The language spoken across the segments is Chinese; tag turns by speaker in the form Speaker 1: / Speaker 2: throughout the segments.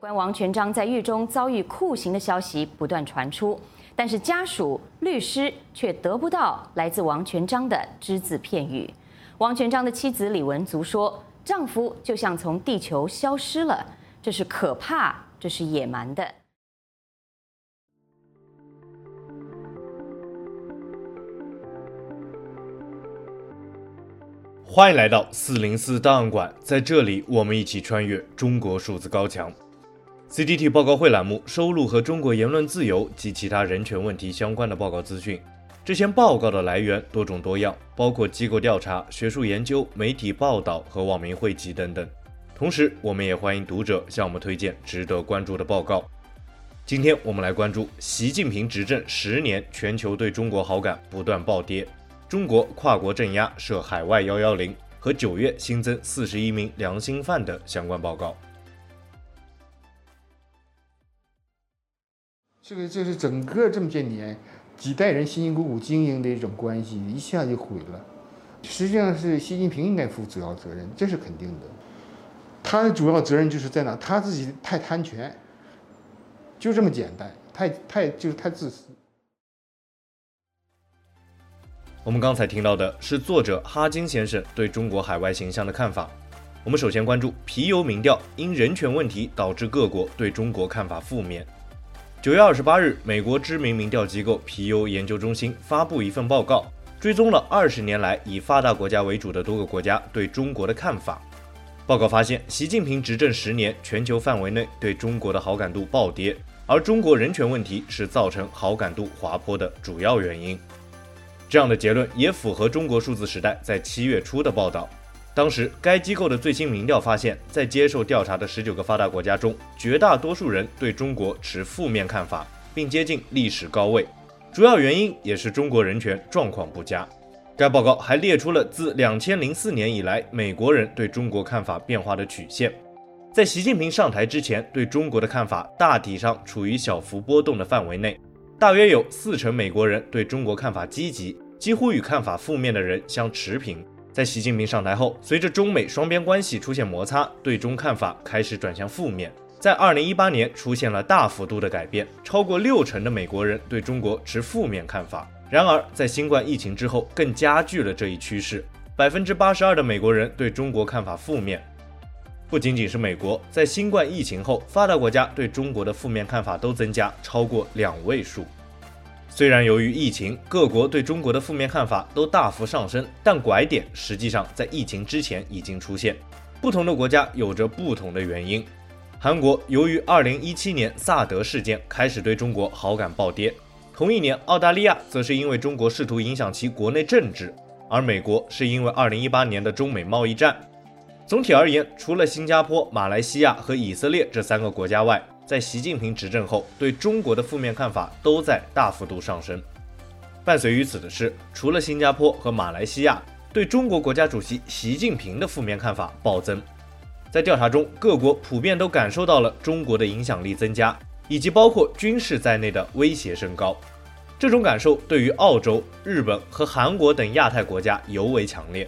Speaker 1: 关王全璋在狱中遭遇酷刑的消息不断传出，但是家属、律师却得不到来自王全璋的只字片语。王全璋的妻子李文足说：“丈夫就像从地球消失了，这是可怕，这是野蛮的。”
Speaker 2: 欢迎来到四零四档案馆，在这里我们一起穿越中国数字高墙。CDT 报告会栏目收录和中国言论自由及其他人权问题相关的报告资讯。这些报告的来源多种多样，包括机构调查、学术研究、媒体报道和网民汇集等等。同时，我们也欢迎读者向我们推荐值得关注的报告。今天我们来关注习近平执政十年，全球对中国好感不断暴跌，中国跨国镇压设海外幺幺零和九月新增四十一名良心犯的相关报告。
Speaker 3: 这个就是整个这么些年，几代人辛辛苦苦经营的一种关系，一下就毁了。实际上是习近平应该负主要责任，这是肯定的。他的主要责任就是在哪？他自己太贪权，就这么简单，太太就是太自私。
Speaker 2: 我们刚才听到的是作者哈金先生对中国海外形象的看法。我们首先关注皮尤民调，因人权问题导致各国对中国看法负面。九月二十八日，美国知名民调机构皮尤研究中心发布一份报告，追踪了二十年来以发达国家为主的多个国家对中国的看法。报告发现，习近平执政十年，全球范围内对中国的好感度暴跌，而中国人权问题是造成好感度滑坡的主要原因。这样的结论也符合中国数字时代在七月初的报道。当时，该机构的最新民调发现，在接受调查的十九个发达国家中，绝大多数人对中国持负面看法，并接近历史高位。主要原因也是中国人权状况不佳。该报告还列出了自两千零四年以来美国人对中国看法变化的曲线。在习近平上台之前，对中国的看法大体上处于小幅波动的范围内，大约有四成美国人对中国看法积极，几乎与看法负面的人相持平。在习近平上台后，随着中美双边关系出现摩擦，对中看法开始转向负面。在二零一八年出现了大幅度的改变，超过六成的美国人对中国持负面看法。然而，在新冠疫情之后，更加剧了这一趋势。百分之八十二的美国人对中国看法负面。不仅仅是美国，在新冠疫情后，发达国家对中国的负面看法都增加超过两位数。虽然由于疫情，各国对中国的负面看法都大幅上升，但拐点实际上在疫情之前已经出现。不同的国家有着不同的原因。韩国由于2017年萨德事件开始对中国好感暴跌，同一年澳大利亚则是因为中国试图影响其国内政治，而美国是因为2018年的中美贸易战。总体而言，除了新加坡、马来西亚和以色列这三个国家外，在习近平执政后，对中国的负面看法都在大幅度上升。伴随于此的是，除了新加坡和马来西亚，对中国国家主席习近平的负面看法暴增。在调查中，各国普遍都感受到了中国的影响力增加，以及包括军事在内的威胁升高。这种感受对于澳洲、日本和韩国等亚太国家尤为强烈。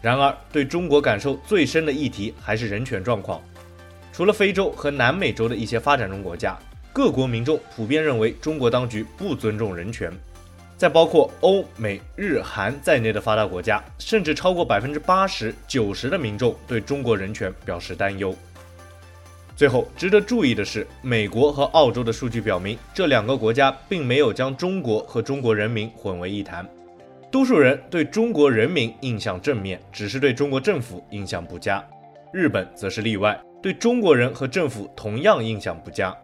Speaker 2: 然而，对中国感受最深的议题还是人权状况。除了非洲和南美洲的一些发展中国家，各国民众普遍认为中国当局不尊重人权。在包括欧美日韩在内的发达国家，甚至超过百分之八十九十的民众对中国人权表示担忧。最后，值得注意的是，美国和澳洲的数据表明，这两个国家并没有将中国和中国人民混为一谈。多数人对中国人民印象正面，只是对中国政府印象不佳。日本则是例外。对中国人和政府同样印象不佳。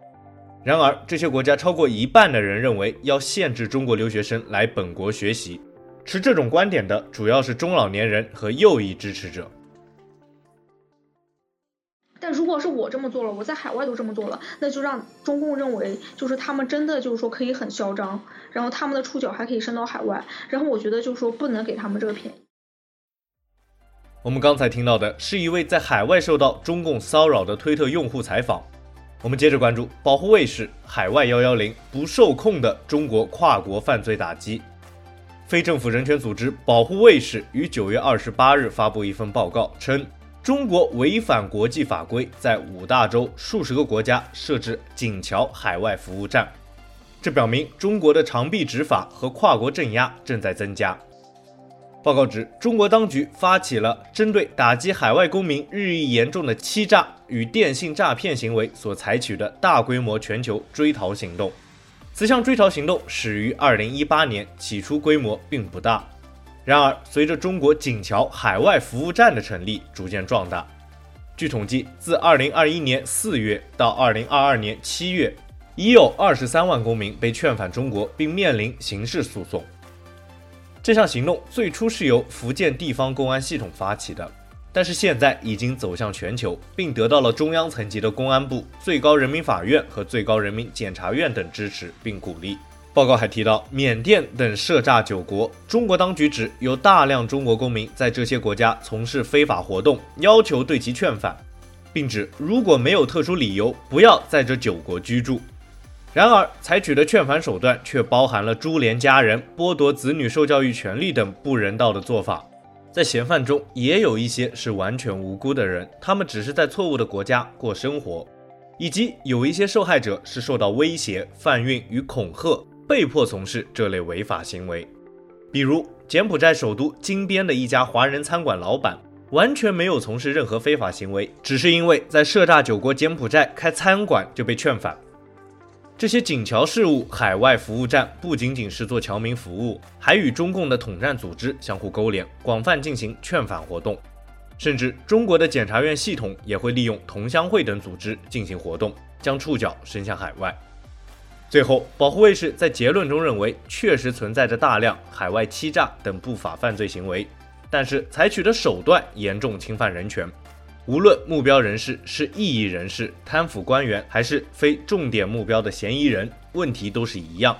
Speaker 2: 然而，这些国家超过一半的人认为要限制中国留学生来本国学习。持这种观点的主要是中老年人和右翼支持者。
Speaker 4: 但如果是我这么做了，我在海外都这么做了，那就让中共认为就是他们真的就是说可以很嚣张，然后他们的触角还可以伸到海外，然后我觉得就是说不能给他们这个便宜。
Speaker 2: 我们刚才听到的是一位在海外受到中共骚扰的推特用户采访。我们接着关注保护卫士海外幺幺零不受控的中国跨国犯罪打击。非政府人权组织保护卫士于九月二十八日发布一份报告称，中国违反国际法规，在五大洲数十个国家设置警桥海外服务站，这表明中国的长臂执法和跨国镇压正在增加。报告指，中国当局发起了针对打击海外公民日益严重的欺诈与电信诈骗行为所采取的大规模全球追逃行动。此项追逃行动始于2018年，起初规模并不大。然而，随着中国警桥海外服务站的成立，逐渐壮大。据统计，自2021年4月到2022年7月，已有23万公民被劝返中国，并面临刑事诉讼。这项行动最初是由福建地方公安系统发起的，但是现在已经走向全球，并得到了中央层级的公安部、最高人民法院和最高人民检察院等支持并鼓励。报告还提到，缅甸等涉诈九国，中国当局指有大量中国公民在这些国家从事非法活动，要求对其劝返，并指如果没有特殊理由，不要在这九国居住。然而，采取的劝返手段却包含了株连家人、剥夺子女受教育权利等不人道的做法。在嫌犯中，也有一些是完全无辜的人，他们只是在错误的国家过生活；以及有一些受害者是受到威胁、贩运与恐吓，被迫从事这类违法行为。比如，柬埔寨首都金边的一家华人餐馆老板，完全没有从事任何非法行为，只是因为在涉诈九国柬埔寨开餐馆就被劝返。这些警侨事务海外服务站不仅仅是做侨民服务，还与中共的统战组织相互勾连，广泛进行劝返活动。甚至中国的检察院系统也会利用同乡会等组织进行活动，将触角伸向海外。最后，保护卫士在结论中认为，确实存在着大量海外欺诈等不法犯罪行为，但是采取的手段严重侵犯人权。无论目标人士是异议人士、贪腐官员，还是非重点目标的嫌疑人，问题都是一样。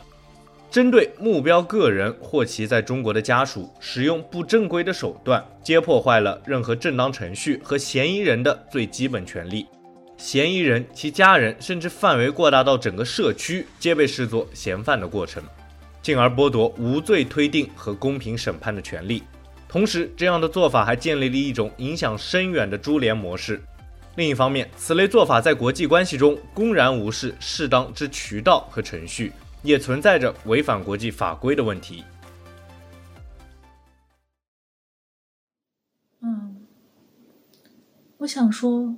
Speaker 2: 针对目标个人或其在中国的家属，使用不正规的手段，皆破坏了任何正当程序和嫌疑人的最基本权利。嫌疑人、其家人，甚至范围扩大到整个社区，皆被视作嫌犯的过程，进而剥夺无罪推定和公平审判的权利。同时，这样的做法还建立了一种影响深远的株连模式。另一方面，此类做法在国际关系中公然无视适当之渠道和程序，也存在着违反国际法规的问题。
Speaker 5: 嗯，我想说，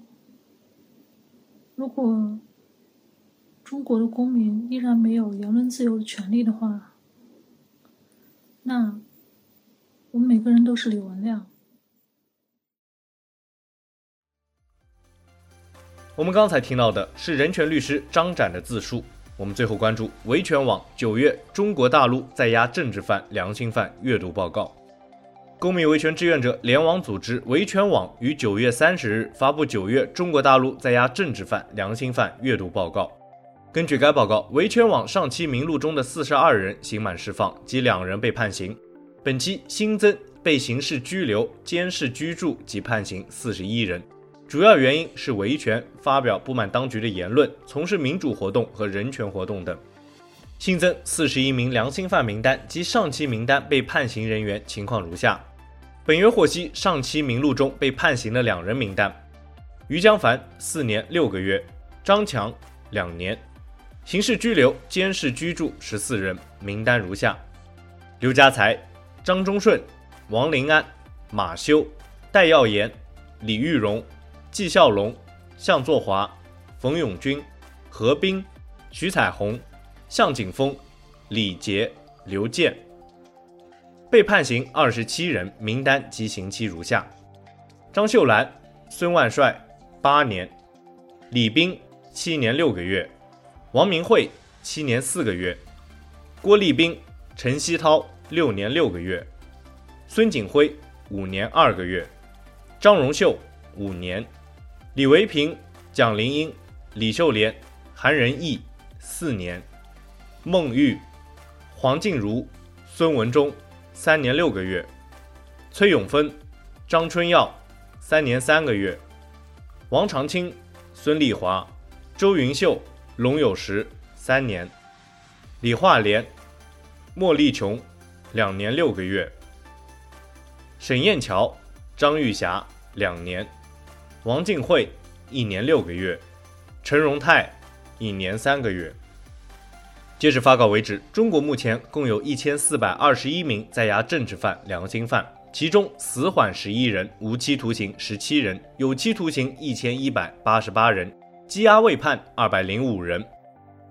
Speaker 5: 如果中国的公民依然没有言论自由的权利的话，那。我们每个人都是李文亮。
Speaker 2: 我们刚才听到的是人权律师张展的自述。我们最后关注维权网九月中国大陆在押政治犯、良心犯阅读报告。公民维权志愿者联网组织维权网于九月三十日发布九月中国大陆在押政治犯、良心犯阅读报告。根据该报告，维权网上期名录中的四十二人刑满释放，及两人被判刑。本期新增被刑事拘留、监视居住及判刑四十一人，主要原因是维权、发表不满当局的言论、从事民主活动和人权活动等。新增四十一名良心犯名单及上期名单被判刑人员情况如下：本月获悉上期名录中被判刑的两人名单：于江凡四年六个月，张强两年，刑事拘留、监视居住十四人，名单如下：刘家才。张忠顺、王林安、马修、戴耀炎、李玉荣、纪孝龙、向作华、冯永军、何斌、徐彩虹、向景峰、李杰、刘健。被判刑二十七人，名单及刑期如下：张秀兰、孙万帅八年，李斌七年六个月，王明慧七年四个月，郭立兵、陈希涛。六年六个月，孙景辉五年二个月，张荣秀五年，李维平、蒋林英、李秀莲、韩仁义四年，孟玉、黄静茹、孙文忠三年六个月，崔永芬、张春耀三年三个月，王长青、孙丽华、周云秀、龙有时三年，李化莲、莫丽琼。两年六个月，沈燕桥、张玉霞两年，王静慧一年六个月，陈荣泰一年三个月。截止发稿为止，中国目前共有一千四百二十一名在押政治犯、良心犯，其中死缓十一人，无期徒刑十七人，有期徒刑一千一百八十八人，羁押未判二百零五人，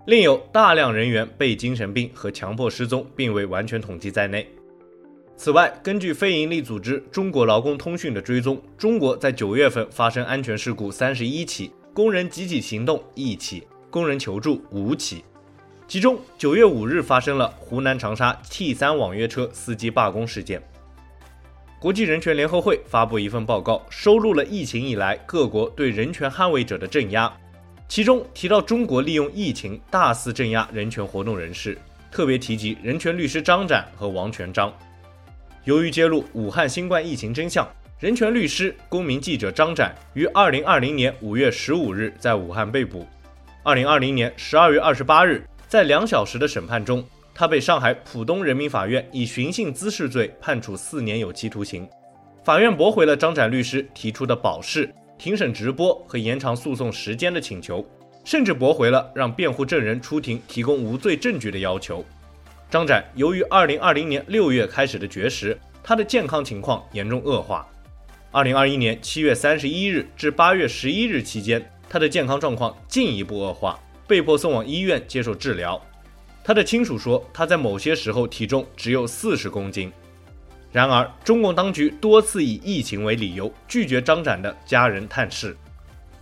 Speaker 2: 另有大量人员被精神病和强迫失踪，并未完全统计在内。此外，根据非营利组织中国劳工通讯的追踪，中国在九月份发生安全事故三十一起，工人集体行动一起，工人求助五起。其中，九月五日发生了湖南长沙 T 三网约车司机罢工事件。国际人权联合会发布一份报告，收录了疫情以来各国对人权捍卫者的镇压，其中提到中国利用疫情大肆镇压人权活动人士，特别提及人权律师张展和王全璋。由于揭露武汉新冠疫情真相，人权律师、公民记者张展于二零二零年五月十五日在武汉被捕，二零二零年十二月二十八日。在两小时的审判中，他被上海浦东人民法院以寻衅滋事罪判处四年有期徒刑。法院驳回了张展律师提出的保释、庭审直播和延长诉讼时间的请求，甚至驳回了让辩护证人出庭提供无罪证据的要求。张展由于2020年6月开始的绝食，他的健康情况严重恶化。2021年7月31日至8月11日期间，他的健康状况进一步恶化。被迫送往医院接受治疗。他的亲属说，他在某些时候体重只有四十公斤。然而，中共当局多次以疫情为理由拒绝张展的家人探视。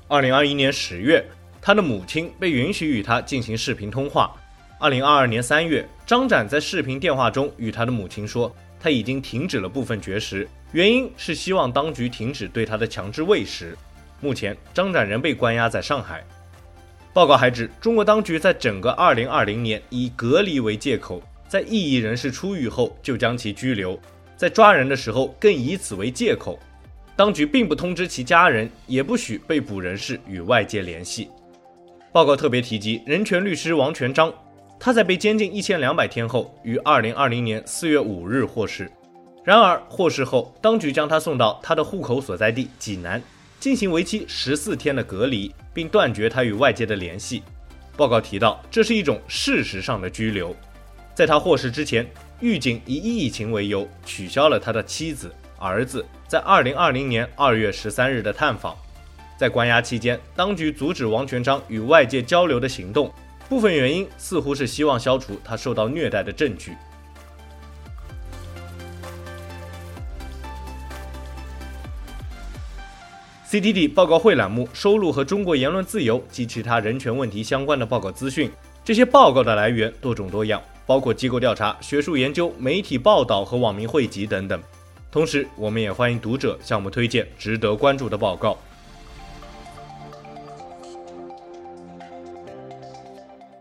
Speaker 2: 二零二一年十月，他的母亲被允许与他进行视频通话。二零二二年三月，张展在视频电话中与他的母亲说，他已经停止了部分绝食，原因是希望当局停止对他的强制喂食。目前，张展仍被关押在上海。报告还指，中国当局在整个2020年以隔离为借口，在异议人士出狱后就将其拘留，在抓人的时候更以此为借口。当局并不通知其家人，也不许被捕人士与外界联系。报告特别提及人权律师王全璋，他在被监禁一千两百天后，于2020年4月5日获释。然而获释后，当局将他送到他的户口所在地济南。进行为期十四天的隔离，并断绝他与外界的联系。报告提到，这是一种事实上的拘留。在他获释之前，狱警以疫情为由取消了他的妻子、儿子在二零二零年二月十三日的探访。在关押期间，当局阻止王全章与外界交流的行动，部分原因似乎是希望消除他受到虐待的证据。CTT 报告会栏目收录和中国言论自由及其他人权问题相关的报告资讯。这些报告的来源多种多样，包括机构调查、学术研究、媒体报道和网民汇集等等。同时，我们也欢迎读者向我们推荐值得关注的报告。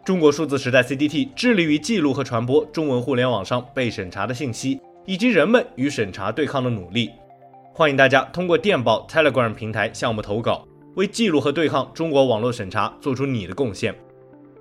Speaker 2: 中国数字时代 （CDT） 致力于记录和传播中文互联网上被审查的信息，以及人们与审查对抗的努力。欢迎大家通过电报 Telegram 平台向我们投稿，为记录和对抗中国网络审查做出你的贡献。